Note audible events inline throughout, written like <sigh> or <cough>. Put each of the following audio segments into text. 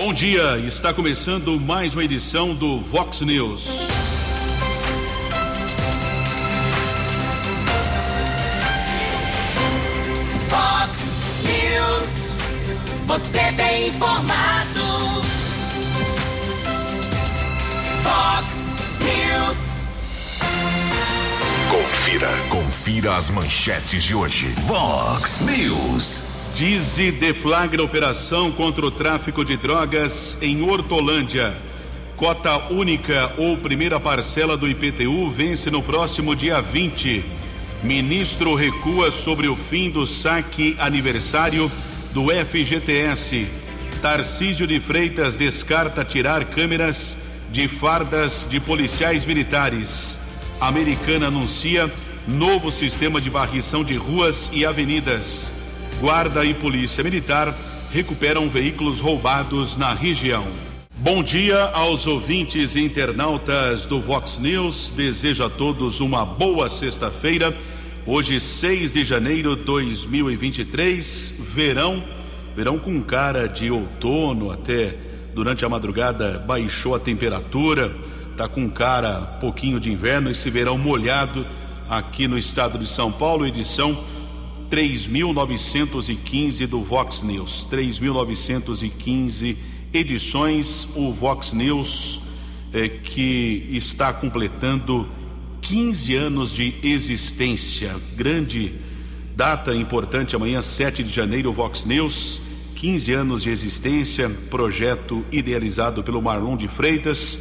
Bom dia, está começando mais uma edição do Vox News. Vox News, você tem informado. Vox News. Confira, confira as manchetes de hoje. Vox News. Dize deflagra operação contra o tráfico de drogas em Hortolândia. Cota única ou primeira parcela do IPTU vence no próximo dia 20. Ministro recua sobre o fim do saque aniversário do FGTS. Tarcísio de Freitas descarta tirar câmeras de fardas de policiais militares. Americana anuncia novo sistema de varrição de ruas e avenidas. Guarda e Polícia Militar recuperam veículos roubados na região. Bom dia aos ouvintes e internautas do Vox News. Desejo a todos uma boa sexta-feira. Hoje, 6 de janeiro de 2023, verão, verão com cara de outono até durante a madrugada baixou a temperatura, tá com cara pouquinho de inverno, esse verão molhado aqui no estado de São Paulo, edição 3.915 do Vox News. 3.915 edições, o Vox News é, que está completando 15 anos de existência. Grande data importante amanhã, 7 de janeiro, o Vox News. 15 anos de existência, projeto idealizado pelo Marlon de Freitas,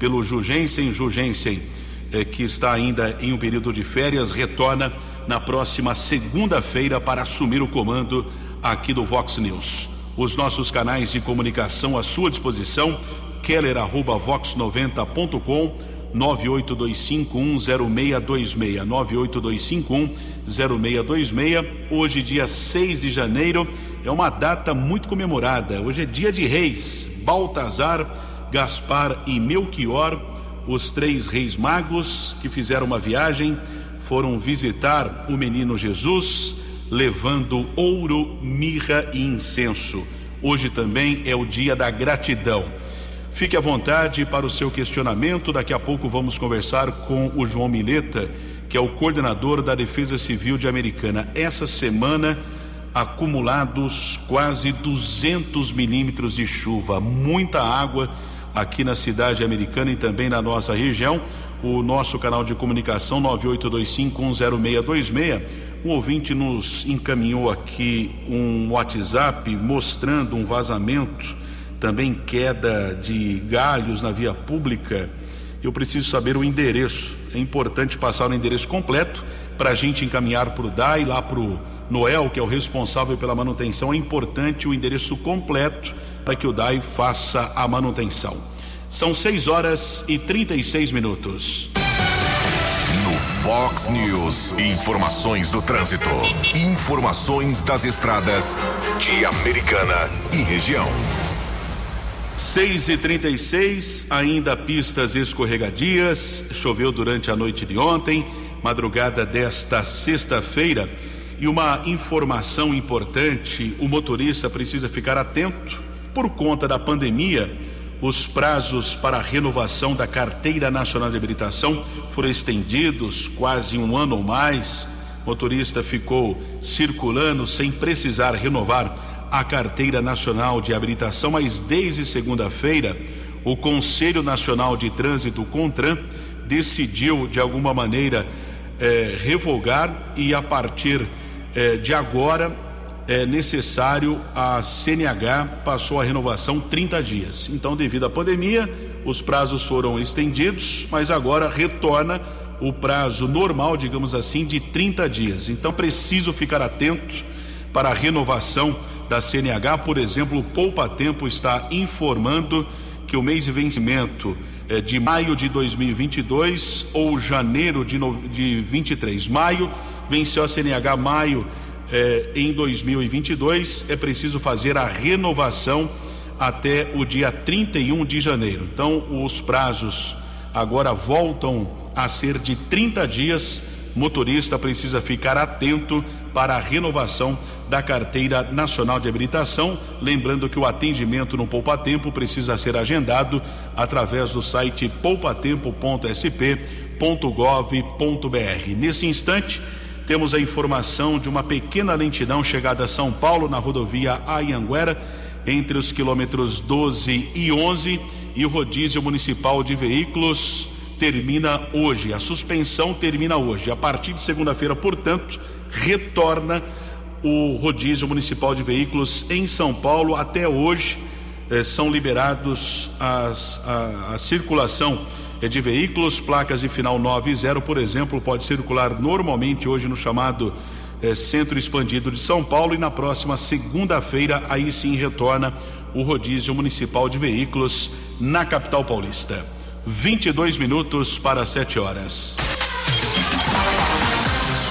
pelo Jugensen Jugensen, é, que está ainda em um período de férias, retorna na próxima segunda-feira para assumir o comando aqui do Vox News. Os nossos canais de comunicação à sua disposição, keller@vox90.com 982510626 982510626 hoje dia 6 de janeiro é uma data muito comemorada hoje é dia de reis Baltazar Gaspar e Melchior os três reis magos que fizeram uma viagem foram visitar o menino Jesus, levando ouro, mirra e incenso. Hoje também é o dia da gratidão. Fique à vontade para o seu questionamento. Daqui a pouco vamos conversar com o João Mileta, que é o coordenador da Defesa Civil de Americana. Essa semana, acumulados quase 200 milímetros de chuva, muita água aqui na cidade americana e também na nossa região o nosso canal de comunicação 982510626. Um ouvinte nos encaminhou aqui um WhatsApp mostrando um vazamento, também queda de galhos na via pública. Eu preciso saber o endereço. É importante passar o endereço completo para a gente encaminhar para o DAI, lá para o Noel, que é o responsável pela manutenção. É importante o endereço completo para que o DAI faça a manutenção. São 6 horas e 36 minutos. No Fox News, informações do trânsito. Informações das estradas de Americana e região. 6 e 36 ainda pistas escorregadias. Choveu durante a noite de ontem, madrugada desta sexta-feira. E uma informação importante: o motorista precisa ficar atento por conta da pandemia os prazos para a renovação da Carteira Nacional de Habilitação foram estendidos quase um ano ou mais. O motorista ficou circulando sem precisar renovar a Carteira Nacional de Habilitação, mas desde segunda-feira, o Conselho Nacional de Trânsito, CONTRAN, decidiu de alguma maneira eh, revogar e a partir eh, de agora é necessário, a CNH passou a renovação 30 dias. Então, devido à pandemia, os prazos foram estendidos, mas agora retorna o prazo normal, digamos assim, de 30 dias. Então, preciso ficar atento para a renovação da CNH. Por exemplo, o Poupa Tempo está informando que o mês de vencimento é de maio de 2022 ou janeiro de, no, de 23. Maio venceu a CNH maio eh, em 2022, é preciso fazer a renovação até o dia 31 de janeiro. Então, os prazos agora voltam a ser de 30 dias. Motorista precisa ficar atento para a renovação da Carteira Nacional de Habilitação. Lembrando que o atendimento no Poupa Tempo precisa ser agendado através do site poupatempo.sp.gov.br. Nesse instante, temos a informação de uma pequena lentidão chegada a São Paulo na rodovia Ayanguera, entre os quilômetros 12 e 11, e o rodízio municipal de veículos termina hoje. A suspensão termina hoje. A partir de segunda-feira, portanto, retorna o rodízio municipal de veículos em São Paulo. Até hoje eh, são liberados as, a, a circulação de veículos, placas de final 9 e 0, por exemplo, pode circular normalmente hoje no chamado eh, Centro Expandido de São Paulo e na próxima segunda-feira aí sim retorna o rodízio municipal de veículos na capital paulista. 22 minutos para 7 horas.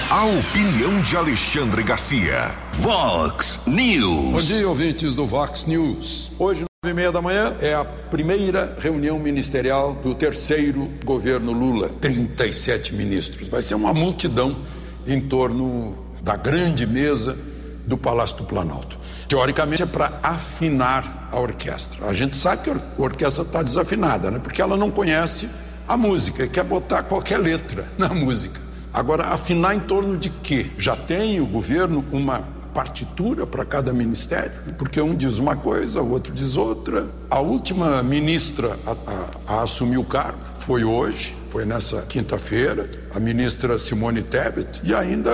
A opinião de Alexandre Garcia. Vox News. Bom dia, ouvintes do Vox News. Hoje, nove e meia da manhã, é a primeira reunião ministerial do terceiro governo Lula. 37 ministros. Vai ser uma multidão em torno da grande mesa do Palácio do Planalto. Teoricamente é para afinar a orquestra. A gente sabe que a orquestra está desafinada, né? Porque ela não conhece a música quer botar qualquer letra na <laughs> música. Agora, afinar em torno de quê? Já tem o governo uma partitura para cada ministério? Porque um diz uma coisa, o outro diz outra. A última ministra a, a, a assumir o cargo foi hoje, foi nessa quinta-feira, a ministra Simone Tebet, e ainda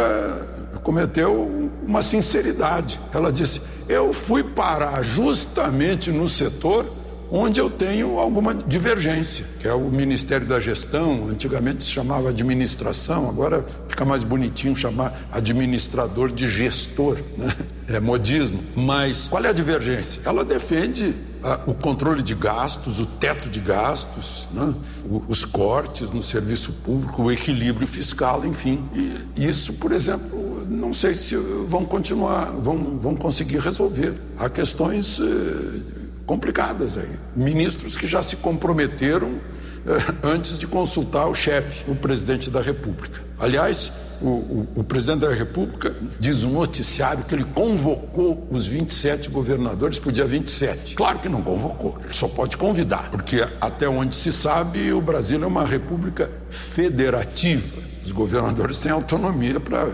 cometeu uma sinceridade. Ela disse: Eu fui parar justamente no setor onde eu tenho alguma divergência, que é o Ministério da Gestão, antigamente se chamava administração, agora fica mais bonitinho chamar administrador de gestor, né? <laughs> é modismo. Mas qual é a divergência? Ela defende ah, o controle de gastos, o teto de gastos, né? os cortes no serviço público, o equilíbrio fiscal, enfim. E isso, por exemplo, não sei se vão continuar, vão, vão conseguir resolver. Há questões. Complicadas aí. Ministros que já se comprometeram eh, antes de consultar o chefe, o presidente da República. Aliás, o, o, o, presidente da República diz um noticiário que ele convocou os 27 governadores para o dia 27. Claro que não convocou, ele só pode convidar, porque até onde se sabe, o Brasil é uma república federativa. Os governadores têm autonomia para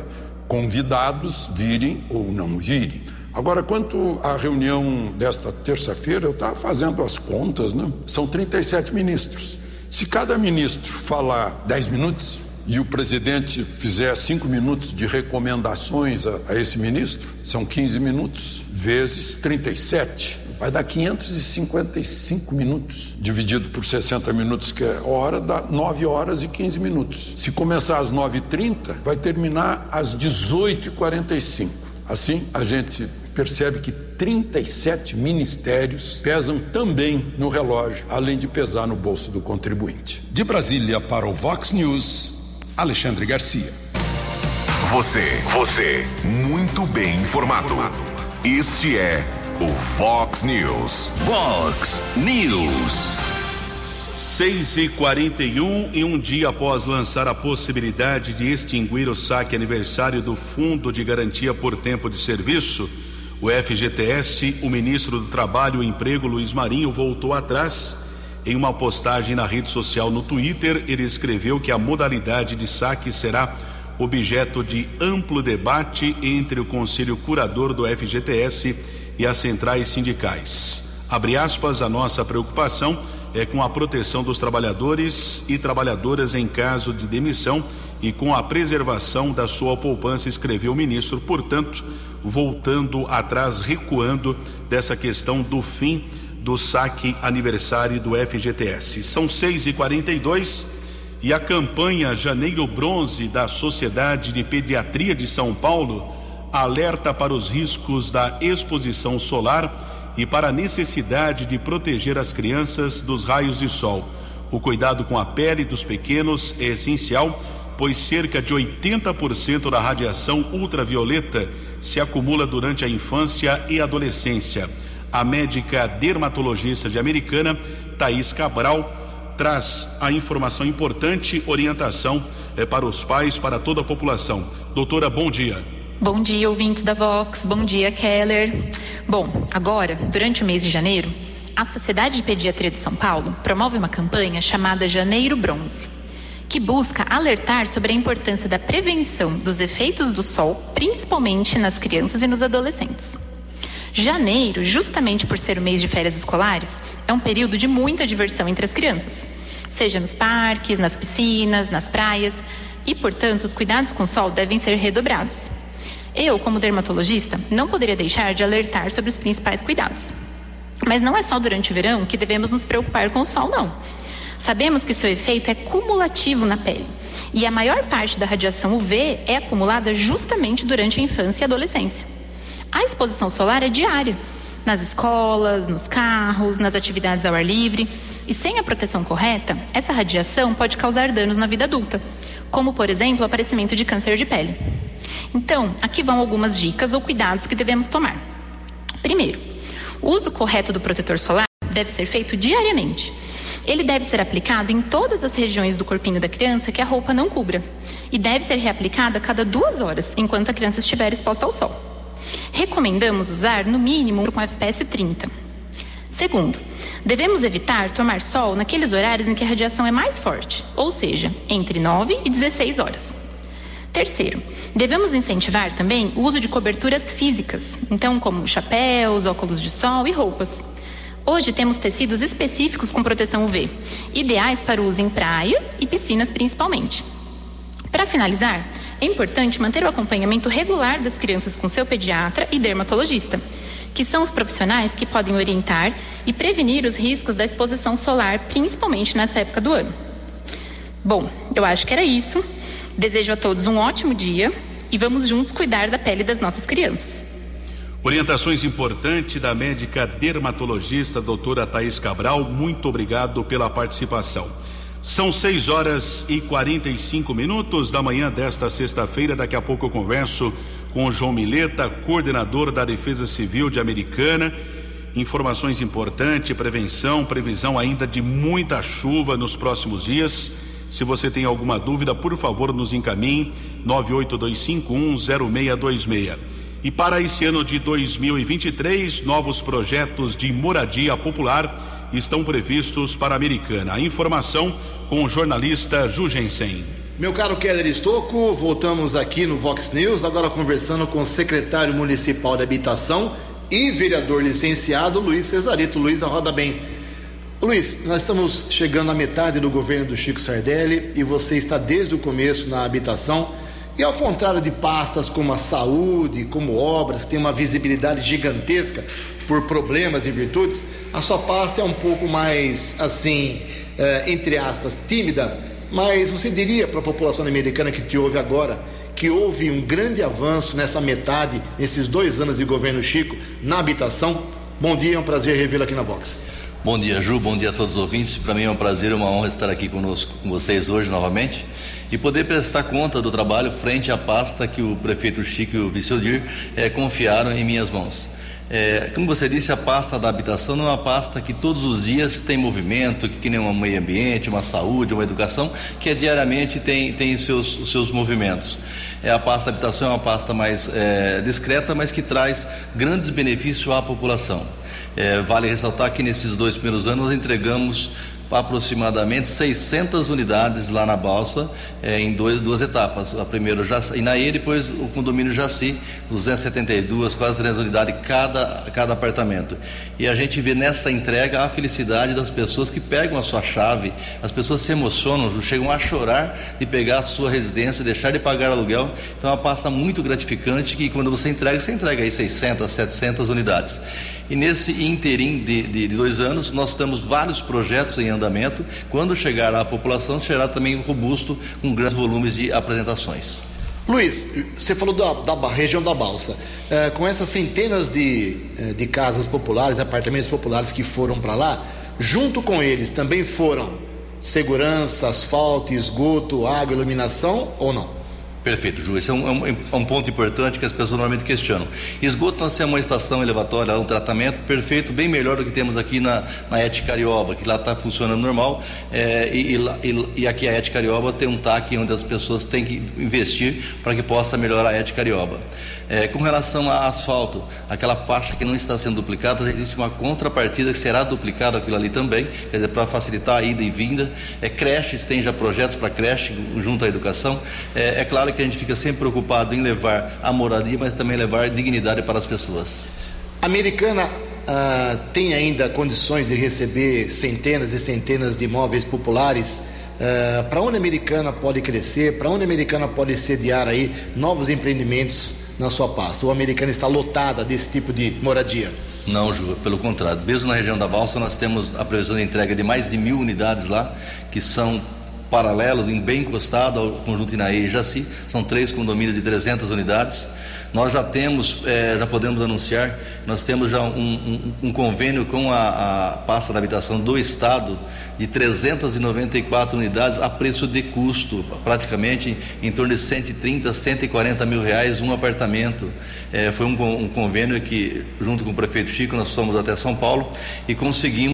convidados virem ou não virem. Agora, quanto à reunião desta terça-feira, eu estava fazendo as contas, né? São 37 ministros. Se cada ministro falar 10 minutos e o presidente fizer 5 minutos de recomendações a, a esse ministro, são 15 minutos vezes 37. Vai dar 555 minutos. Dividido por 60 minutos, que é hora, dá 9 horas e 15 minutos. Se começar às 9h30, vai terminar às 18h45. Assim, a gente percebe que 37 ministérios pesam também no relógio, além de pesar no bolso do contribuinte. De Brasília para o Vox News, Alexandre Garcia. Você, você, muito bem informado. Este é o Vox News. Vox News. 6 e 41 e um dia após lançar a possibilidade de extinguir o saque aniversário do Fundo de Garantia por Tempo de Serviço, o FGTS, o ministro do Trabalho e Emprego, Luiz Marinho, voltou atrás. Em uma postagem na rede social no Twitter, ele escreveu que a modalidade de saque será objeto de amplo debate entre o Conselho Curador do FGTS e as centrais sindicais. Abre aspas, a nossa preocupação é com a proteção dos trabalhadores e trabalhadoras em caso de demissão e com a preservação da sua poupança, escreveu o ministro. Portanto, voltando atrás, recuando dessa questão do fim do saque aniversário do FGTS. São 6 e 42 e a campanha Janeiro Bronze da Sociedade de Pediatria de São Paulo alerta para os riscos da exposição solar e para a necessidade de proteger as crianças dos raios de sol. O cuidado com a pele dos pequenos é essencial, pois cerca de 80% da radiação ultravioleta se acumula durante a infância e adolescência. A médica dermatologista de Americana, Thaís Cabral, traz a informação importante, orientação eh, para os pais, para toda a população. Doutora, bom dia. Bom dia, ouvintes da Vox. Bom dia, Keller. Bom, agora, durante o mês de janeiro, a Sociedade de Pediatria de São Paulo promove uma campanha chamada Janeiro Bronze, que busca alertar sobre a importância da prevenção dos efeitos do sol, principalmente nas crianças e nos adolescentes. Janeiro, justamente por ser o mês de férias escolares, é um período de muita diversão entre as crianças, seja nos parques, nas piscinas, nas praias, e, portanto, os cuidados com o sol devem ser redobrados. Eu, como dermatologista, não poderia deixar de alertar sobre os principais cuidados. Mas não é só durante o verão que devemos nos preocupar com o sol, não. Sabemos que seu efeito é cumulativo na pele. E a maior parte da radiação UV é acumulada justamente durante a infância e adolescência. A exposição solar é diária, nas escolas, nos carros, nas atividades ao ar livre. E sem a proteção correta, essa radiação pode causar danos na vida adulta, como, por exemplo, o aparecimento de câncer de pele. Então, aqui vão algumas dicas ou cuidados que devemos tomar. Primeiro, o uso correto do protetor solar deve ser feito diariamente. Ele deve ser aplicado em todas as regiões do corpinho da criança que a roupa não cubra e deve ser reaplicado a cada duas horas enquanto a criança estiver exposta ao sol. Recomendamos usar no mínimo com FPS 30. Segundo, devemos evitar tomar sol naqueles horários em que a radiação é mais forte, ou seja, entre 9 e 16 horas. Terceiro, devemos incentivar também o uso de coberturas físicas, então como chapéus, óculos de sol e roupas. Hoje temos tecidos específicos com proteção UV, ideais para uso em praias e piscinas principalmente. Para finalizar, é importante manter o acompanhamento regular das crianças com seu pediatra e dermatologista, que são os profissionais que podem orientar e prevenir os riscos da exposição solar, principalmente nessa época do ano. Bom, eu acho que era isso. Desejo a todos um ótimo dia e vamos juntos cuidar da pele das nossas crianças. Orientações importantes da médica dermatologista doutora Thaís Cabral. Muito obrigado pela participação. São 6 horas e 45 minutos da manhã desta sexta-feira. Daqui a pouco eu converso com João Mileta, coordenador da Defesa Civil de Americana. Informações importantes, prevenção, previsão ainda de muita chuva nos próximos dias. Se você tem alguma dúvida, por favor, nos encaminhe 982510626. E para esse ano de 2023, novos projetos de moradia popular estão previstos para a Americana. A informação com o jornalista Jugensen. Meu caro Keller Estocco, voltamos aqui no Vox News, agora conversando com o secretário municipal de habitação e vereador licenciado Luiz Cesarito. Luiz, roda bem. Luiz, nós estamos chegando à metade do governo do Chico Sardelli e você está desde o começo na habitação. E ao contrário de pastas como a saúde, como obras, que tem uma visibilidade gigantesca por problemas e virtudes, a sua pasta é um pouco mais, assim, é, entre aspas, tímida. Mas você diria para a população americana que te ouve agora que houve um grande avanço nessa metade, nesses dois anos de governo Chico, na habitação? Bom dia, é um prazer revê-lo aqui na Vox. Bom dia, Ju. Bom dia a todos os ouvintes. Para mim é um prazer e uma honra estar aqui conosco, com vocês hoje novamente e poder prestar conta do trabalho frente à pasta que o prefeito Chico e o vice-odir é, confiaram em minhas mãos. É, como você disse, a pasta da habitação não é uma pasta que todos os dias tem movimento, que, que nem um meio ambiente, uma saúde, uma educação, que é, diariamente tem, tem seus, os seus movimentos. É, a pasta da habitação é uma pasta mais é, discreta, mas que traz grandes benefícios à população. É, vale ressaltar que nesses dois primeiros anos nós entregamos aproximadamente 600 unidades lá na Balsa, é, em dois, duas etapas. A primeira Jaci, Inaí, depois o condomínio Jaci, 272, quase 300 unidades cada, cada apartamento. E a gente vê nessa entrega a felicidade das pessoas que pegam a sua chave, as pessoas se emocionam, chegam a chorar de pegar a sua residência, deixar de pagar aluguel. Então é uma pasta muito gratificante que quando você entrega, você entrega aí 600, 700 unidades. E nesse interim de, de, de, dois anos, nós temos vários projetos em andamento. Quando chegar à população, será também robusto, com grandes volumes de apresentações. Luiz, você falou da, da região da Balsa. É, com essas centenas de, é, de casas populares, apartamentos populares que foram para lá, junto com eles também foram segurança, asfalto, esgoto, água, iluminação ou não? Perfeito, Ju. Esse é um, é um, é um, ponto importante que as pessoas normalmente questionam. Esgoto nós temos uma estação elevatória, um tratamento perfeito, bem melhor do que temos aqui na, na ET Carioba, que lá está funcionando normal. É, e, e, e, aqui a ET Carioba tem um TAC onde as pessoas têm que investir para que possa melhorar a ET Carioba. É, com relação a asfalto, aquela faixa que não está sendo duplicada, existe uma contrapartida que será duplicada aquilo ali também, quer dizer, para facilitar a ida e vinda. É, creches, tem já projetos para creche junto à educação. É, é claro que a gente fica sempre preocupado em levar a moradia, mas também levar dignidade para as pessoas. Americana ah, tem ainda condições de receber centenas e centenas de imóveis populares. Ah, para onde a Americana pode crescer? Para onde a Americana pode sediar aí novos empreendimentos na sua pasta? O Americana está lotada desse tipo de moradia? Não, Ju, pelo contrário. Mesmo na região da Balsa, nós temos a previsão de entrega de mais de mil unidades lá, que são paralelos, em bem encostado ao conjunto Inaê e Jaci, são três condomínios de 300 unidades. Nós já temos, é, já podemos anunciar, nós temos já um, um, um convênio com a, a, pasta da habitação do Estado de 394 unidades a preço de custo, praticamente em torno de 130, 140 mil reais um apartamento. É, foi um, um convênio que, junto com o prefeito Chico, nós fomos até São Paulo e conseguimos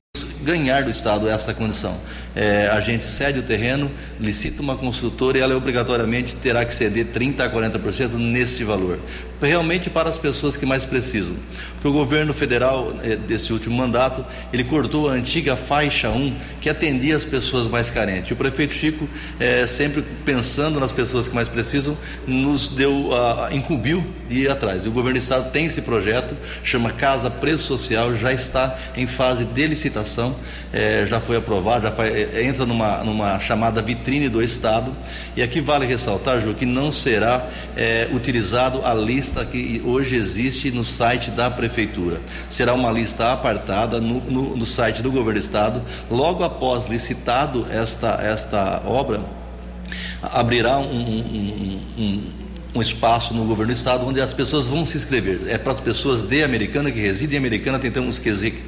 ganhar do Estado essa condição. É, a gente cede o terreno, licita uma construtora e ela obrigatoriamente terá que ceder 30% a 40% nesse valor. Realmente para as pessoas que mais precisam. Porque o governo federal, é, desse último mandato, ele cortou a antiga faixa 1 que atendia as pessoas mais carentes. O prefeito Chico, é, sempre pensando nas pessoas que mais precisam, nos deu, a, incumbiu de ir atrás. O governo do estado tem esse projeto, chama Casa Preço Social, já está em fase de licitação é, já foi aprovado, já foi, entra numa, numa chamada vitrine do Estado. E aqui vale ressaltar, Ju, que não será utilizado a lista que hoje existe no site da Prefeitura. Será uma lista apartada no, no, no site do Governo do Estado. Logo após licitado esta, esta obra, abrirá um, um, um, um espaço no governo do estado onde as pessoas vão se inscrever. É para as pessoas de Americana que residem em Americana, uns,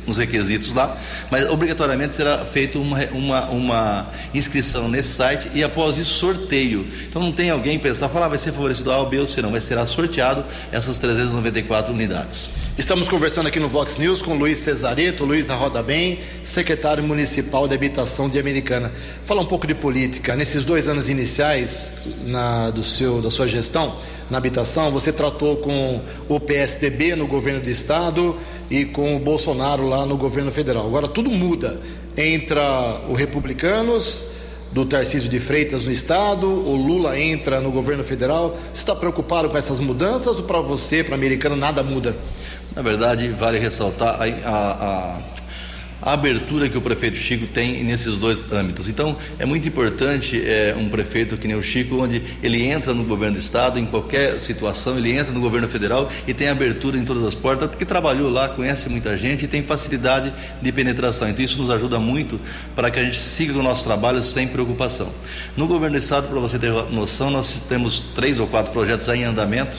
uns requisitos lá, mas obrigatoriamente será feita uma, uma, uma, inscrição nesse site e após isso sorteio. Então não tem alguém pensar, falar, ah, vai ser favorecido A ou B ou C, não, vai ser sorteado essas 394 unidades. Estamos conversando aqui no Vox News com Luiz Cesareto, Luiz da Roda Bem, secretário municipal de habitação de Americana. Fala um pouco de política. Nesses dois anos iniciais na, do seu, da sua gestão na habitação, você tratou com o PSDB no governo do estado e com o Bolsonaro lá no governo federal. Agora tudo muda. Entra o Republicanos do Tarcísio de Freitas no estado, o Lula entra no governo federal. Você está preocupado com essas mudanças ou para você, para americano, nada muda? Na verdade, vale ressaltar a, a, a, abertura que o prefeito Chico tem nesses dois âmbitos. Então, é muito importante é, um prefeito que nem o Chico, onde ele entra no governo do Estado, em qualquer situação, ele entra no governo federal e tem abertura em todas as portas, porque trabalhou lá, conhece muita gente e tem facilidade de penetração. Então, isso nos ajuda muito para que a gente siga o nosso trabalho sem preocupação. No governo do Estado, para você ter noção, nós temos três ou quatro projetos em andamento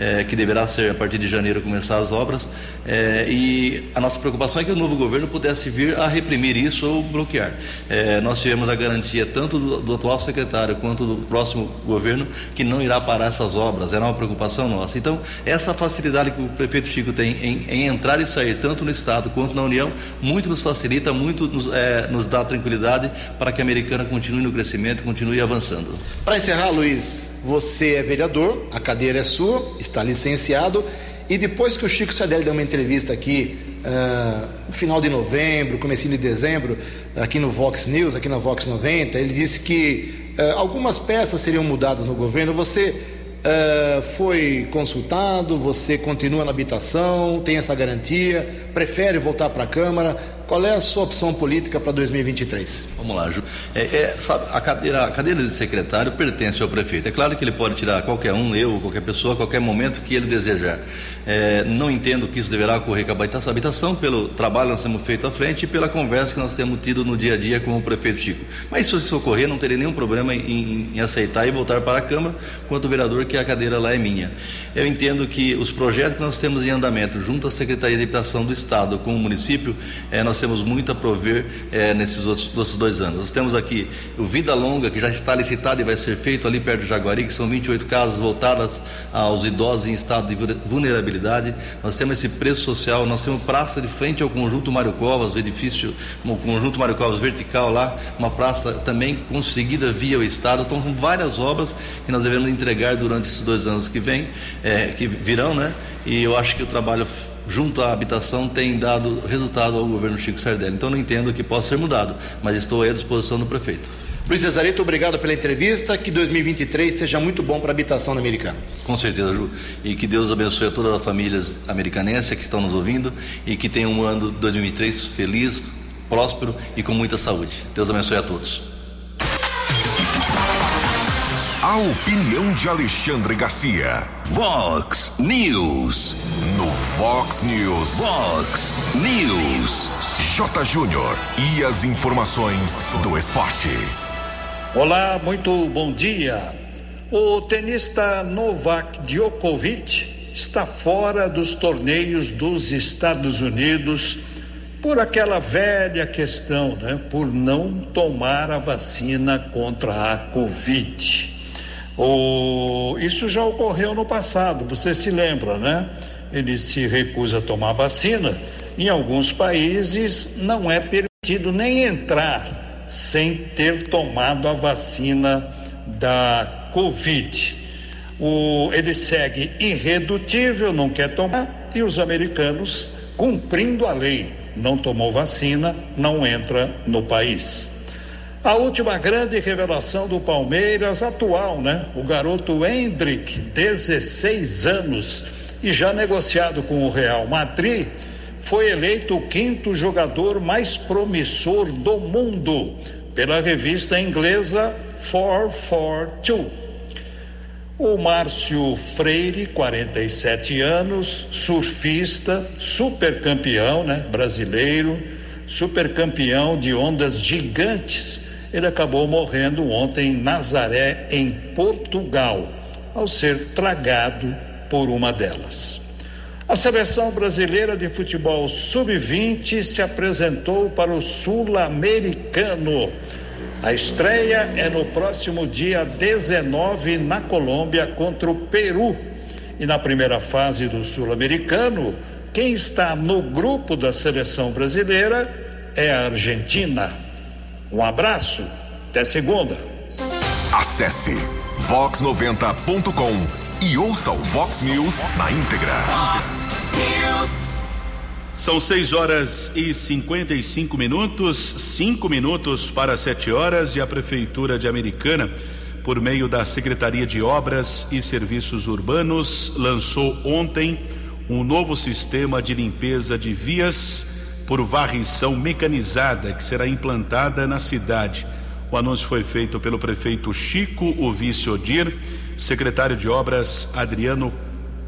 é, que deverá ser a partir de janeiro começar as obras. É, e a nossa preocupação é que o novo governo pudesse vir a reprimir isso ou bloquear. É, nós tivemos a garantia tanto do, do, atual secretário quanto do próximo governo que não irá parar essas obras. Era uma preocupação nossa. Então, essa facilidade que o prefeito Chico tem em, em entrar e sair tanto no estado quanto na União, muito nos facilita, muito nos, é, nos dá tranquilidade para que a Americana continue no crescimento, continue avançando. Para encerrar, Luiz, você é vereador, a cadeira é sua, está licenciado. E depois que o Chico Sadelli deu uma entrevista aqui, uh, no final de novembro, comecinho de dezembro, aqui no Vox News, aqui na Vox 90, ele disse que uh, algumas peças seriam mudadas no governo. Você uh, foi consultado, você continua na habitação, tem essa garantia, prefere voltar para a Câmara. Qual é a sua opção política para 2023? Vamos lá, Ju. É, é, sabe, a, cadeira, a cadeira de secretário pertence ao prefeito. É claro que ele pode tirar qualquer um, eu, qualquer pessoa, a qualquer momento que ele desejar. É, não entendo que isso deverá ocorrer com a habitação, pelo trabalho que nós temos feito à frente e pela conversa que nós temos tido no dia a dia com o prefeito Chico. Mas se isso ocorrer, não terei nenhum problema em, em aceitar e voltar para a Câmara, quanto vereador, que a cadeira lá é minha. Eu entendo que os projetos que nós temos em andamento, junto à Secretaria de Habitação do Estado com o município, é, nós temos muito a prover é, nesses outros, outros, dois anos. Nós temos aqui o Vida Longa, que já está licitado e vai ser feito ali perto do Jaguari, que são 28 casas voltadas aos idosos em estado de vulnerabilidade. Nós temos esse preço social, nós temos praça de frente ao conjunto Mário Covas, o edifício, o conjunto Mário Covas vertical lá, uma praça também conseguida via o Estado. Então, são várias obras que nós devemos entregar durante esses dois anos que vêm, é, que virão, né? E eu acho que o trabalho junto à habitação tem dado resultado ao governo Chico Sardelli. Então não entendo que possa ser mudado, mas estou à disposição do prefeito. Luiz Cesarito, obrigado pela entrevista. Que 2023 seja muito bom para a habitação americana. Com certeza, Ju. E que Deus abençoe a todas as famílias americanenses que estão nos ouvindo e que tenham um ano 2023 feliz, próspero e com muita saúde. Deus abençoe a todos. A opinião de Alexandre Garcia. Vox News. No Vox News. Vox News. J. Júnior. E as informações do esporte. Olá, muito bom dia. O tenista Novak Djokovic está fora dos torneios dos Estados Unidos por aquela velha questão, né? Por não tomar a vacina contra a Covid. O, isso já ocorreu no passado, você se lembra, né? Ele se recusa a tomar vacina. Em alguns países não é permitido nem entrar sem ter tomado a vacina da Covid. O, ele segue irredutível, não quer tomar, e os americanos, cumprindo a lei, não tomou vacina, não entra no país. A última grande revelação do Palmeiras atual, né? O garoto Hendrick, 16 anos e já negociado com o Real Madrid, foi eleito o quinto jogador mais promissor do mundo pela revista inglesa 442. O Márcio Freire, 47 anos, surfista, supercampeão, né, brasileiro, supercampeão de ondas gigantes ele acabou morrendo ontem em Nazaré, em Portugal, ao ser tragado por uma delas. A seleção brasileira de futebol sub-20 se apresentou para o Sul-Americano. A estreia é no próximo dia 19 na Colômbia contra o Peru. E na primeira fase do Sul-Americano, quem está no grupo da seleção brasileira é a Argentina. Um abraço, até segunda. Acesse vox90.com e ouça o Vox News na íntegra. Vox News. São 6 horas e 55 minutos, 5 minutos para 7 horas, e a Prefeitura de Americana, por meio da Secretaria de Obras e Serviços Urbanos, lançou ontem um novo sistema de limpeza de vias por varrição mecanizada que será implantada na cidade. O anúncio foi feito pelo prefeito Chico, o vice Odir, secretário de obras Adriano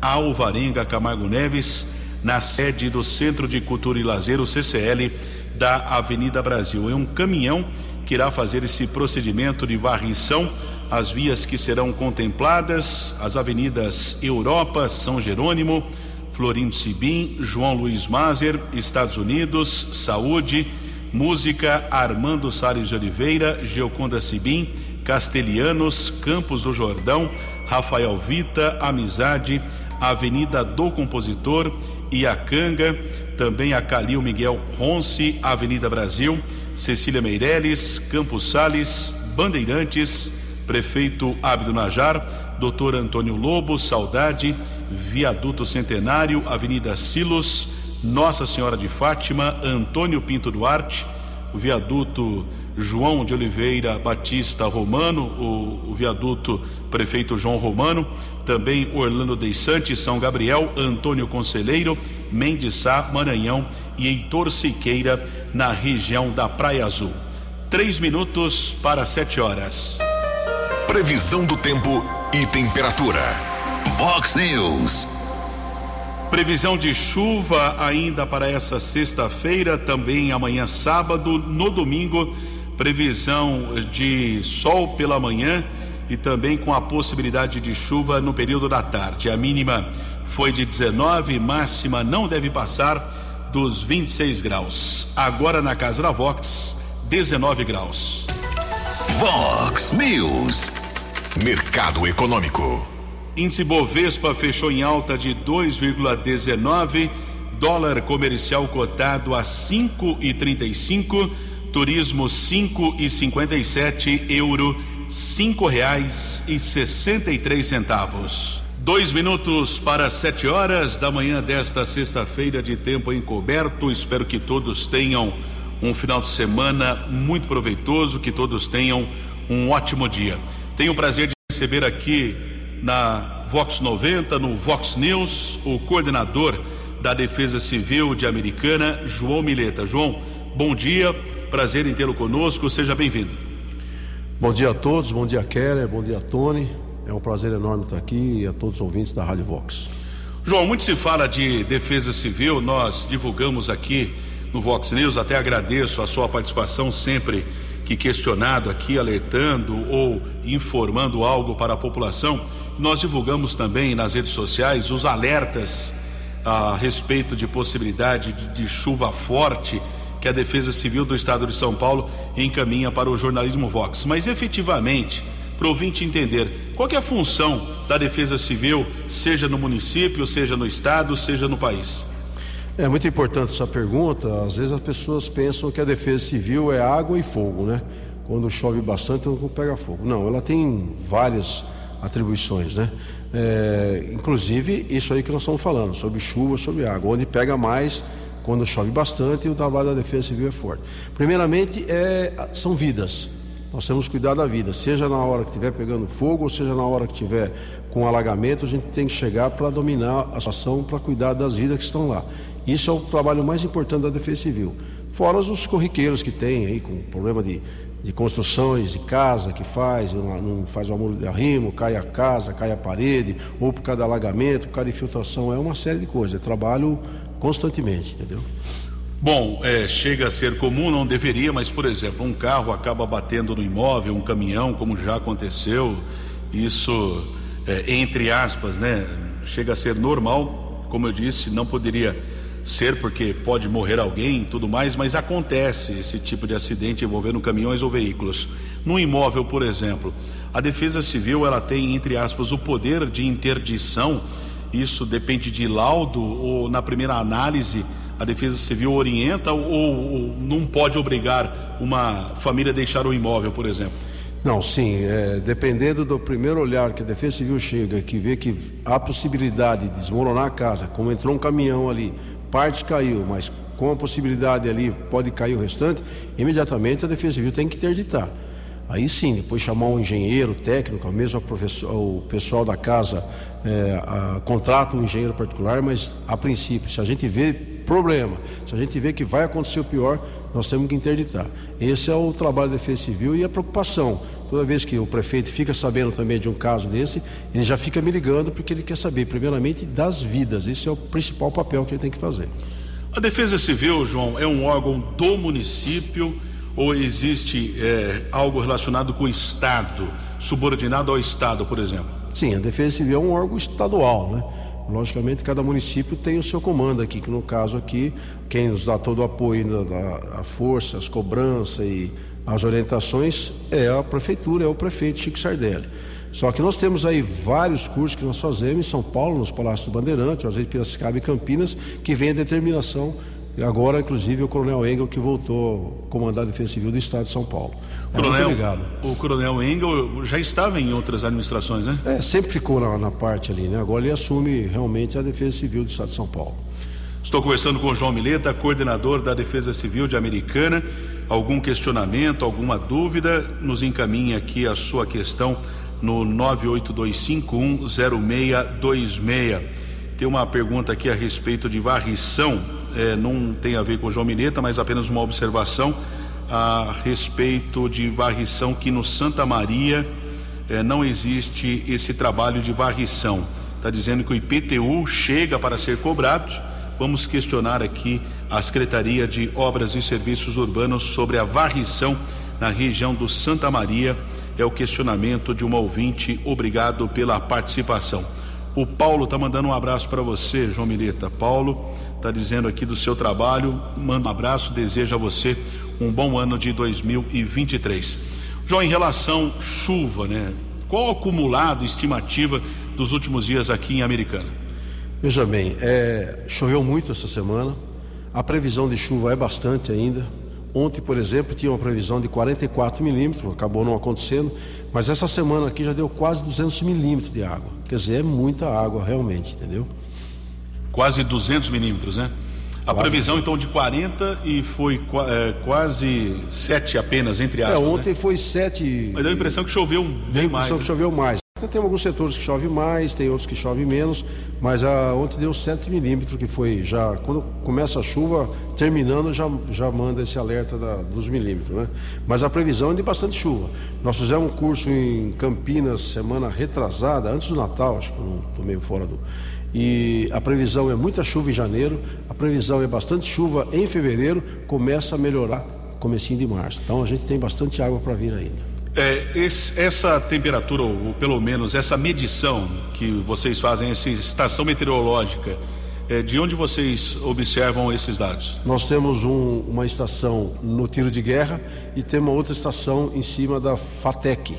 Alvarenga Camargo Neves, na sede do Centro de Cultura e Lazer, o CCL, da Avenida Brasil. É um caminhão que irá fazer esse procedimento de varrição. As vias que serão contempladas, as avenidas Europa, São Jerônimo, Florindo Sibim, João Luiz Mazer, Estados Unidos, Saúde, Música, Armando Salles de Oliveira, Geoconda Sibim, Castelhanos, Campos do Jordão, Rafael Vita, Amizade, Avenida do Compositor, Iacanga, também a Calil Miguel Ronce, Avenida Brasil, Cecília Meireles, Campos Sales, Bandeirantes, Prefeito Abdo Najar, Doutor Antônio Lobo, Saudade, Viaduto Centenário, Avenida Silos, Nossa Senhora de Fátima, Antônio Pinto Duarte, o viaduto João de Oliveira Batista Romano, o, o viaduto Prefeito João Romano, também Orlando Deissante, São Gabriel, Antônio Conselheiro, Mendiçá, Maranhão e Heitor Siqueira, na região da Praia Azul. Três minutos para sete horas. Previsão do tempo e temperatura. Vox News. Previsão de chuva ainda para essa sexta-feira, também amanhã sábado, no domingo, previsão de sol pela manhã e também com a possibilidade de chuva no período da tarde. A mínima foi de 19, máxima não deve passar dos 26 graus. Agora na casa da Vox, 19 graus. Vox News. Mercado Econômico. Índice Bovespa fechou em alta de 2,19, dólar comercial cotado a 5,35, turismo 5,57, euro cinco reais e sessenta e três centavos. Dois minutos para sete horas da manhã desta sexta-feira de tempo encoberto. Espero que todos tenham um final de semana muito proveitoso, que todos tenham um ótimo dia. Tenho o prazer de receber aqui na Vox 90, no Vox News, o coordenador da Defesa Civil de Americana, João Mileta. João, bom dia, prazer em tê-lo conosco, seja bem-vindo. Bom dia a todos, bom dia Keller, bom dia Tony. É um prazer enorme estar aqui e a todos os ouvintes da Rádio Vox. João, muito se fala de defesa civil, nós divulgamos aqui no Vox News, até agradeço a sua participação sempre que questionado aqui, alertando ou informando algo para a população. Nós divulgamos também nas redes sociais os alertas a respeito de possibilidade de, de chuva forte que a Defesa Civil do Estado de São Paulo encaminha para o jornalismo Vox. Mas efetivamente, para o ouvinte entender, qual é a função da Defesa Civil, seja no município, seja no Estado, seja no país? É muito importante essa pergunta. Às vezes as pessoas pensam que a Defesa Civil é água e fogo, né? Quando chove bastante, não pega fogo. Não, ela tem várias atribuições, né? É, inclusive isso aí que nós estamos falando, sobre chuva, sobre água. Onde pega mais, quando chove bastante, o trabalho da Defesa Civil é forte. Primeiramente, é, são vidas. Nós temos que cuidar da vida, seja na hora que estiver pegando fogo, ou seja na hora que estiver com alagamento, a gente tem que chegar para dominar a situação, para cuidar das vidas que estão lá. Isso é o trabalho mais importante da Defesa Civil. Fora os corriqueiros que tem aí, com problema de, de construções de casa que faz, não, faz o amor de arrimo, cai a casa, cai a parede, ou por causa de alagamento, por causa de filtração, é uma série de coisas. É trabalho constantemente, entendeu? Bom, é, chega a ser comum, não deveria, mas por exemplo, um carro acaba batendo no imóvel, um caminhão, como já aconteceu, isso, é, entre aspas, né, chega a ser normal, como eu disse, não poderia ser porque pode morrer alguém e tudo mais, mas acontece esse tipo de acidente envolvendo caminhões ou veículos. No imóvel, por exemplo, a Defesa Civil ela tem, entre aspas, o poder de interdição isso depende de laudo ou na primeira análise a Defesa Civil orienta ou, ou não pode obrigar uma família a deixar o imóvel, por exemplo? Não, sim, é, dependendo do primeiro olhar que a Defesa Civil chega, que vê que há possibilidade de desmoronar a casa, como entrou um caminhão ali, parte caiu, mas com a possibilidade ali pode cair o restante, imediatamente a Defesa Civil tem que interditar. Aí sim, depois chamar um engenheiro técnico, mesmo o pessoal da casa é, a, contrata um engenheiro particular, mas a princípio, se a gente vê problema, se a gente vê que vai acontecer o pior, nós temos que interditar. Esse é o trabalho da Defesa Civil e a preocupação. Toda vez que o prefeito fica sabendo também de um caso desse, ele já fica me ligando porque ele quer saber, primeiramente, das vidas. Esse é o principal papel que ele tem que fazer. A Defesa Civil, João, é um órgão do município ou existe é, algo relacionado com o Estado, subordinado ao Estado, por exemplo? Sim, a Defesa Civil é um órgão estadual, né? Logicamente, cada município tem o seu comando aqui, que no caso aqui, quem nos dá todo o apoio, a, a força, as cobranças e as orientações é a prefeitura, é o prefeito Chico Sardelli. Só que nós temos aí vários cursos que nós fazemos em São Paulo, nos Palácios do Bandeirante, às vezes Piracicaba e Campinas, que vem a determinação Agora, inclusive, o Coronel Engel que voltou a comandar a Defesa Civil do Estado de São Paulo. É coronel, o Coronel Engel já estava em outras administrações, né? É, sempre ficou na, na, parte ali, né? Agora ele assume realmente a Defesa Civil do Estado de São Paulo. Estou conversando com o João Mileta, coordenador da Defesa Civil de Americana. Algum questionamento, alguma dúvida, nos encaminhe aqui a sua questão no 982510626. Tem uma pergunta aqui a respeito de varrição é, não tem a ver com o João Mineta, mas apenas uma observação a respeito de varrição que no Santa Maria é, não existe esse trabalho de varrição. Está dizendo que o IPTU chega para ser cobrado. Vamos questionar aqui a Secretaria de Obras e Serviços Urbanos sobre a varrição na região do Santa Maria. É o questionamento de uma ouvinte. Obrigado pela participação. O Paulo está mandando um abraço para você, João Mileta. Paulo está dizendo aqui do seu trabalho. Manda um abraço, deseja a você um bom ano de 2023. João, em relação chuva, né? Qual o acumulado, estimativa dos últimos dias aqui em Americana? Veja bem, é, choveu muito essa semana. A previsão de chuva é bastante ainda. Ontem, por exemplo, tinha uma previsão de 44 milímetros, acabou não acontecendo, mas essa semana aqui já deu quase 200 milímetros de água. Quer dizer, é muita água realmente, entendeu? Quase 200 milímetros, né? A previsão então de 40 e foi é, quase 7 apenas, entre aspas. É, ontem né? foi 7. Mas deu a impressão que choveu bem deu a impressão mais. que né? choveu mais. Tem alguns setores que chove mais, tem outros que chove menos, mas a, ontem deu 7 milímetros, que foi já. Quando começa a chuva, terminando, já, já manda esse alerta da, dos milímetros, né? Mas a previsão é de bastante chuva. Nós fizemos um curso em Campinas semana retrasada, antes do Natal, acho que eu não estou meio fora do. E a previsão é muita chuva em janeiro, a previsão é bastante chuva em fevereiro, começa a melhorar comecinho de março. Então a gente tem bastante água para vir ainda. É, esse, essa temperatura, ou pelo menos essa medição que vocês fazem, essa estação meteorológica, é, de onde vocês observam esses dados? Nós temos um, uma estação no tiro de guerra e temos outra estação em cima da FATEC.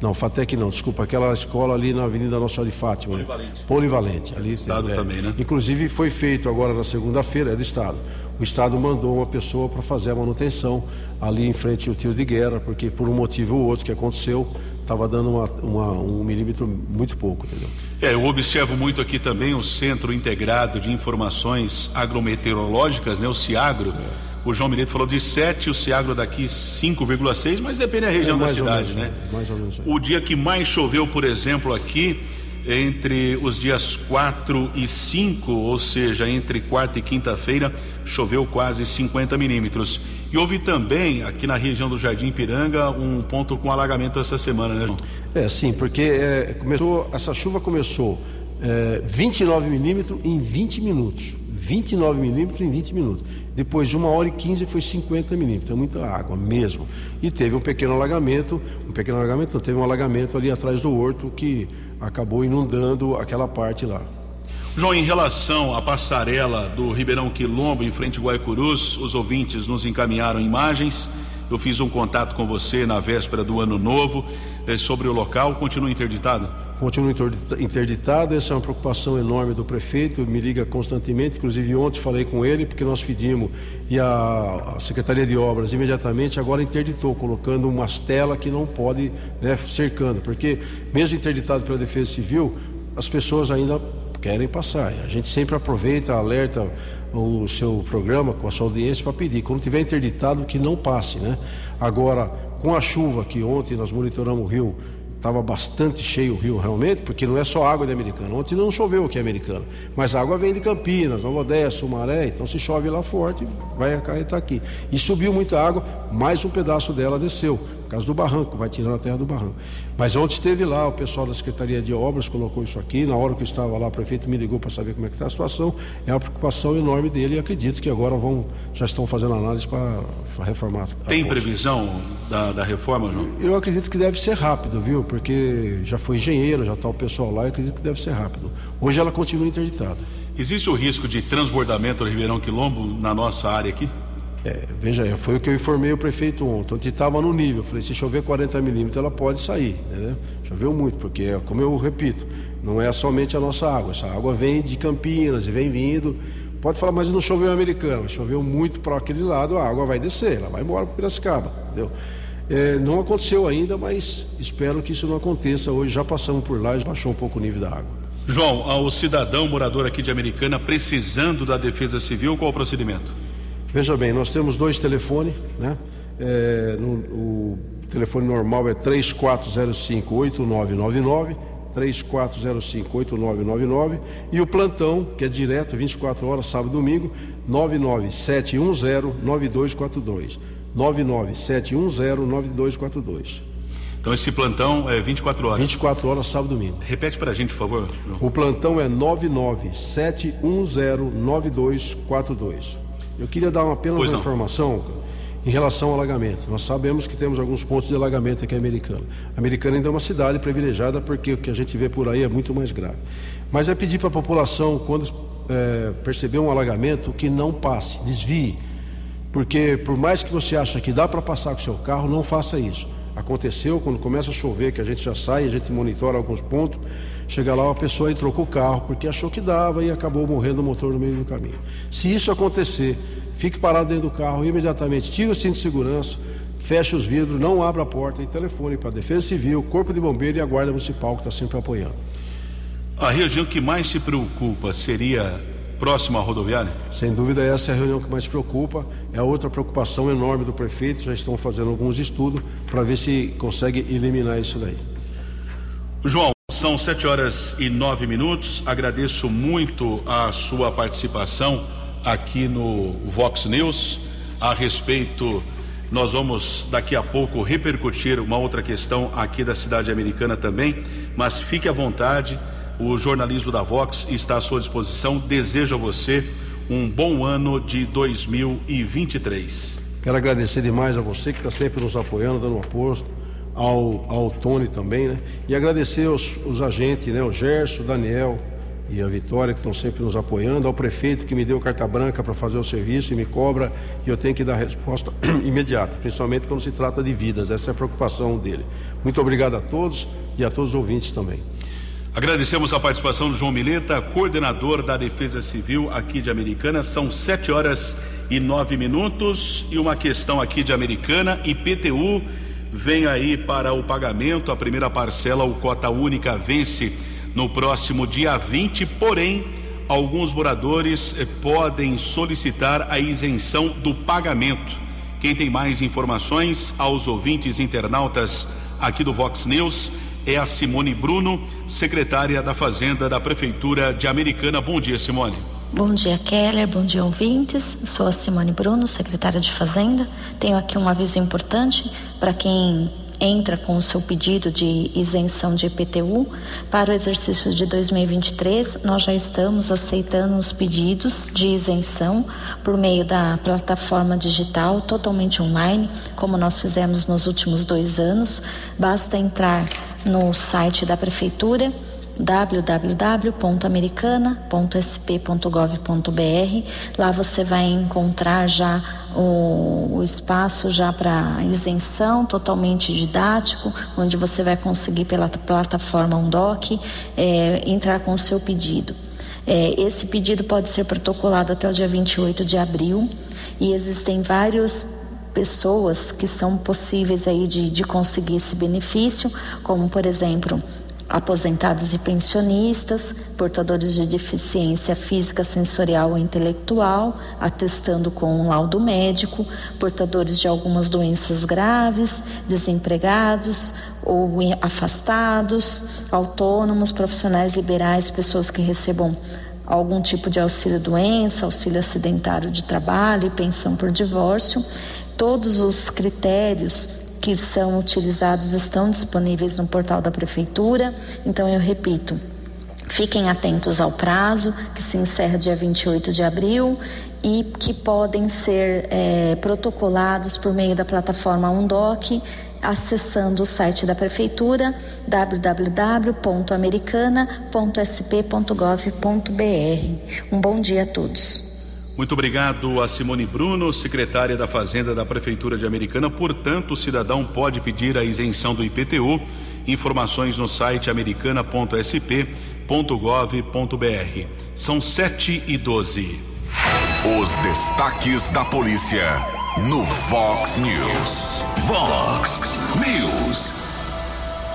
Não, FATEC não, desculpa, aquela escola ali na Avenida Nossa de Fátima. Polivalente. Polivalente. Ali Estado é. também, né? Inclusive foi feito agora na segunda-feira, é do Estado. O Estado mandou uma pessoa para fazer a manutenção ali em frente ao tiro de guerra, porque por um motivo ou outro que aconteceu, estava dando uma, uma, um milímetro muito pouco, entendeu? É, eu observo muito aqui também o Centro Integrado de Informações Agrometeorológicas, né, o CIAGRO. O João Mineiro falou de 7, o CIAGRO daqui 5,6, mas depende da região É da cidade, menos, né? é, mais ou menos aí. O dia que mais choveu, por exemplo, aqui, entre os dias 4 e 5, ou seja, entre quarta e quinta-feira, choveu quase 50 milímetros. E houve também, aqui na região do Jardim Piranga, um ponto com alagamento essa semana, né, João? É, sim, porque é, começou, essa chuva começou é, 29 milímetros em 20 minutos. 29 milímetros em 20 minutos. Depois de uma hora e 15 foi 50 milímetros. É muita água mesmo. E teve um pequeno alagamento, um pequeno alagamento, teve um alagamento ali atrás do horto que acabou inundando aquela parte lá. João, em relação à passarela do Ribeirão Quilombo, em frente ao Guaicurus, os ouvintes nos encaminharam imagens. Eu fiz um contato com você na véspera do ano novo eh, sobre o local. Continua interditado? Continua interdita- interditado, essa é uma preocupação enorme do prefeito, me liga constantemente, inclusive ontem falei com ele, porque nós pedimos, e a Secretaria de Obras imediatamente agora interditou, colocando umas telas que não pode, né, cercando, porque mesmo interditado pela Defesa Civil, as pessoas ainda querem passar. A gente sempre aproveita, alerta o seu programa com a sua audiência para pedir, quando tiver interditado, que não passe, né? Agora, com a chuva que ontem nós monitoramos o rio, estava bastante cheio o rio realmente, porque não é só água de Americana. Ontem não choveu aqui em Americana, mas a água vem de Campinas, Nova Odessa, Sumaré, então se chove lá forte, vai acarretar aqui. E subiu muita água, mais um pedaço dela desceu, por causa do barranco, vai tirando a terra do barranco. Mas ontem esteve lá, o pessoal da Secretaria de Obras colocou isso aqui, na hora que eu estava lá, o prefeito me ligou para saber como é que está a situação, é uma preocupação enorme dele e acredito que agora vão, já estão fazendo análise para reformar. a Tem previsão da, da reforma, João? Eu acredito que deve ser rápido, viu? Porque já foi engenheiro, já está o pessoal lá, eu acredito que deve ser rápido. Hoje ela continua interditada. Existe o risco de transbordamento do Ribeirão Quilombo na nossa área aqui? É, veja, foi o que eu informei o prefeito ontem. Ontem estava no nível. Eu falei, se chover 40 milímetros, ela pode sair. Entendeu? Choveu muito, porque, como eu repito, não é somente a nossa água. Essa água vem de Campinas e vem vindo. Pode falar, mas não choveu americano, choveu muito para aquele lado, a água vai descer, ela vai embora para Piracicaba. Entendeu? É, não aconteceu ainda, mas espero que isso não aconteça. Hoje já passamos por lá e baixou um pouco o nível da água. João, ao cidadão morador aqui de Americana precisando da defesa civil, qual o procedimento? Veja bem, nós temos dois telefones, né? É, no- o telefone normal é 3405-8999, 3405-8999, e o plantão, que é direto, 24 horas, sábado e domingo, 99710-9242. 99710-9242. Então esse plantão é 24 horas. 24 horas, sábado e domingo. Repete pra gente, por favor. O plantão é 997109242. Eu queria dar uma apenas uma informação em relação ao alagamento. Nós sabemos que temos alguns pontos de alagamento aqui em Americana. Americana ainda é uma cidade privilegiada porque o que a gente vê por aí é muito mais grave. Mas é pedir para a população, quando é, perceber um alagamento, que não passe, desvie. Porque por mais que você ache que dá para passar com o seu carro, não faça isso. Aconteceu quando começa a chover, que a gente já sai, a gente monitora alguns pontos, chega lá uma pessoa e trocou o carro porque achou que dava e acabou morrendo o motor no meio do caminho. Se isso acontecer, fique parado dentro do carro imediatamente, tira o cinto de segurança, feche os vidros, não abra a porta e telefone para a Defesa Civil, Corpo de Bombeiro e a Guarda Municipal que está sempre apoiando. A região que mais se preocupa seria próxima à rodoviária? Sem dúvida, essa é a reunião que mais preocupa. É outra preocupação enorme do prefeito. Já estão fazendo alguns estudos para ver se consegue eliminar isso daí. João, são sete horas e nove minutos. Agradeço muito a sua participação aqui no Vox News a respeito. Nós vamos daqui a pouco repercutir uma outra questão aqui da cidade americana também, mas fique à vontade o jornalismo da Vox está à sua disposição. Desejo a você um bom ano de 2023. Quero agradecer demais a você que está sempre nos apoiando, dando aposto, ao, ao Tony também, né? E agradecer os, agentes, né? O Gerson, o Daniel e a Vitória que estão sempre nos apoiando, ao prefeito que me deu carta branca para fazer o serviço e me cobra e eu tenho que dar resposta <clears throat> imediata, principalmente quando se trata de vidas. Essa é a preocupação dele. Muito obrigado a todos e a todos os ouvintes também. Agradecemos a participação do João Mileta, coordenador da Defesa Civil aqui de Americana. São sete horas e nove minutos e uma questão aqui de Americana. IPTU vem aí para o pagamento. A primeira parcela, o cota única, vence no próximo dia 20. Porém, alguns moradores eh, podem solicitar a isenção do pagamento. Quem tem mais informações aos ouvintes internautas aqui do Vox News é a Simone Bruno, secretária da Fazenda da Prefeitura de Americana. Bom dia, Simone. Bom dia, Keller. Bom dia, ouvintes. Sou a Simone Bruno, secretária de Fazenda. Tenho aqui um aviso importante para quem entra com o seu pedido de isenção de IPTU para o exercício de 2023. Nós já estamos aceitando os pedidos de isenção por meio da plataforma digital totalmente online, como nós fizemos nos últimos dois anos. Basta entrar no site da prefeitura www.americana.sp.gov.br. Lá você vai encontrar já o, o espaço já para isenção totalmente didático, onde você vai conseguir pela plataforma Undoc é, entrar com o seu pedido. É, esse pedido pode ser protocolado até o dia 28 de abril e existem vários pessoas que são possíveis aí de, de conseguir esse benefício, como por exemplo aposentados e pensionistas, portadores de deficiência física, sensorial ou intelectual, atestando com um laudo médico, portadores de algumas doenças graves, desempregados ou afastados, autônomos, profissionais liberais, pessoas que recebam algum tipo de auxílio doença, auxílio acidentário de trabalho e pensão por divórcio. Todos os critérios que são utilizados estão disponíveis no portal da Prefeitura. Então, eu repito, fiquem atentos ao prazo, que se encerra dia 28 de abril e que podem ser é, protocolados por meio da plataforma Undoc, acessando o site da Prefeitura www.americana.sp.gov.br. Um bom dia a todos. Muito obrigado a Simone Bruno, secretária da Fazenda da Prefeitura de Americana. Portanto, o cidadão pode pedir a isenção do IPTU. Informações no site americana.sp.gov.br. São sete e doze. Os destaques da polícia no Vox News. Vox News.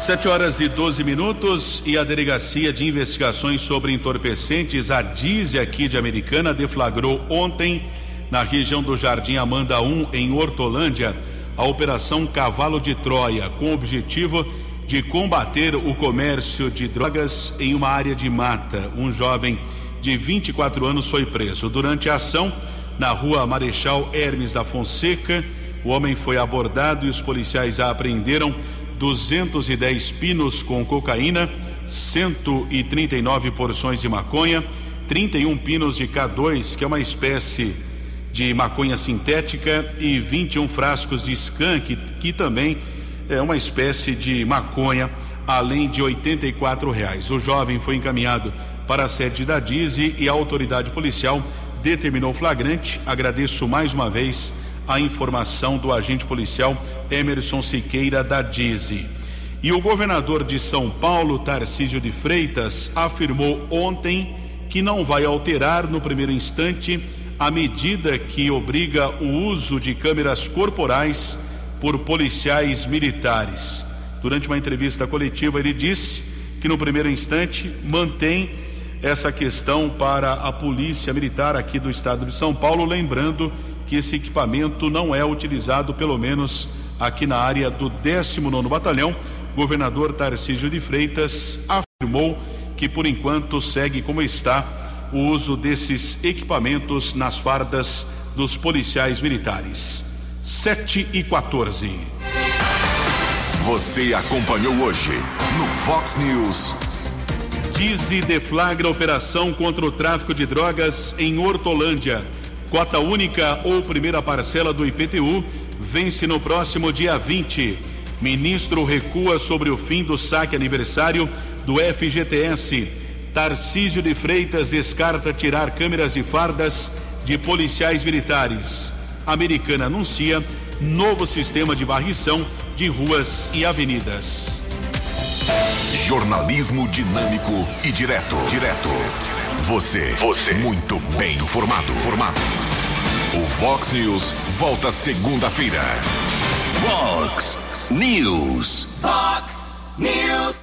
Sete horas e 12 minutos e a Delegacia de Investigações sobre Entorpecentes, a DIZE aqui de Americana, deflagrou ontem, na região do Jardim Amanda 1, em Hortolândia, a Operação Cavalo de Troia, com o objetivo de combater o comércio de drogas em uma área de mata. Um jovem de 24 anos foi preso. Durante a ação, na rua Marechal Hermes da Fonseca, o homem foi abordado e os policiais a apreenderam 210 pinos com cocaína, 139 porções de maconha, 31 pinos de K2, que é uma espécie de maconha sintética, e 21 frascos de skunk, que também é uma espécie de maconha, além de 84 reais. O jovem foi encaminhado para a sede da DIZI e a autoridade policial determinou flagrante. Agradeço mais uma vez a informação do agente policial Emerson Siqueira da DIZI. E o governador de São Paulo, Tarcísio de Freitas, afirmou ontem que não vai alterar no primeiro instante a medida que obriga o uso de câmeras corporais por policiais militares. Durante uma entrevista coletiva, ele disse que no primeiro instante mantém essa questão para a Polícia Militar aqui do estado de São Paulo, lembrando que esse equipamento não é utilizado, pelo menos aqui na área do 19 Batalhão. Governador Tarcísio de Freitas afirmou que por enquanto segue como está o uso desses equipamentos nas fardas dos policiais militares. 7 e 14. Você acompanhou hoje no Fox News. Dize deflagra operação contra o tráfico de drogas em Hortolândia. Cota única ou primeira parcela do IPTU vence no próximo dia 20. Ministro recua sobre o fim do saque aniversário do FGTS. Tarcísio de Freitas descarta tirar câmeras de fardas de policiais militares. Americana anuncia novo sistema de varrição de ruas e avenidas. Jornalismo dinâmico e direto. Direto. Você. Você. Muito bem informado. Formado. O Fox News volta segunda-feira. Fox News. Fox News.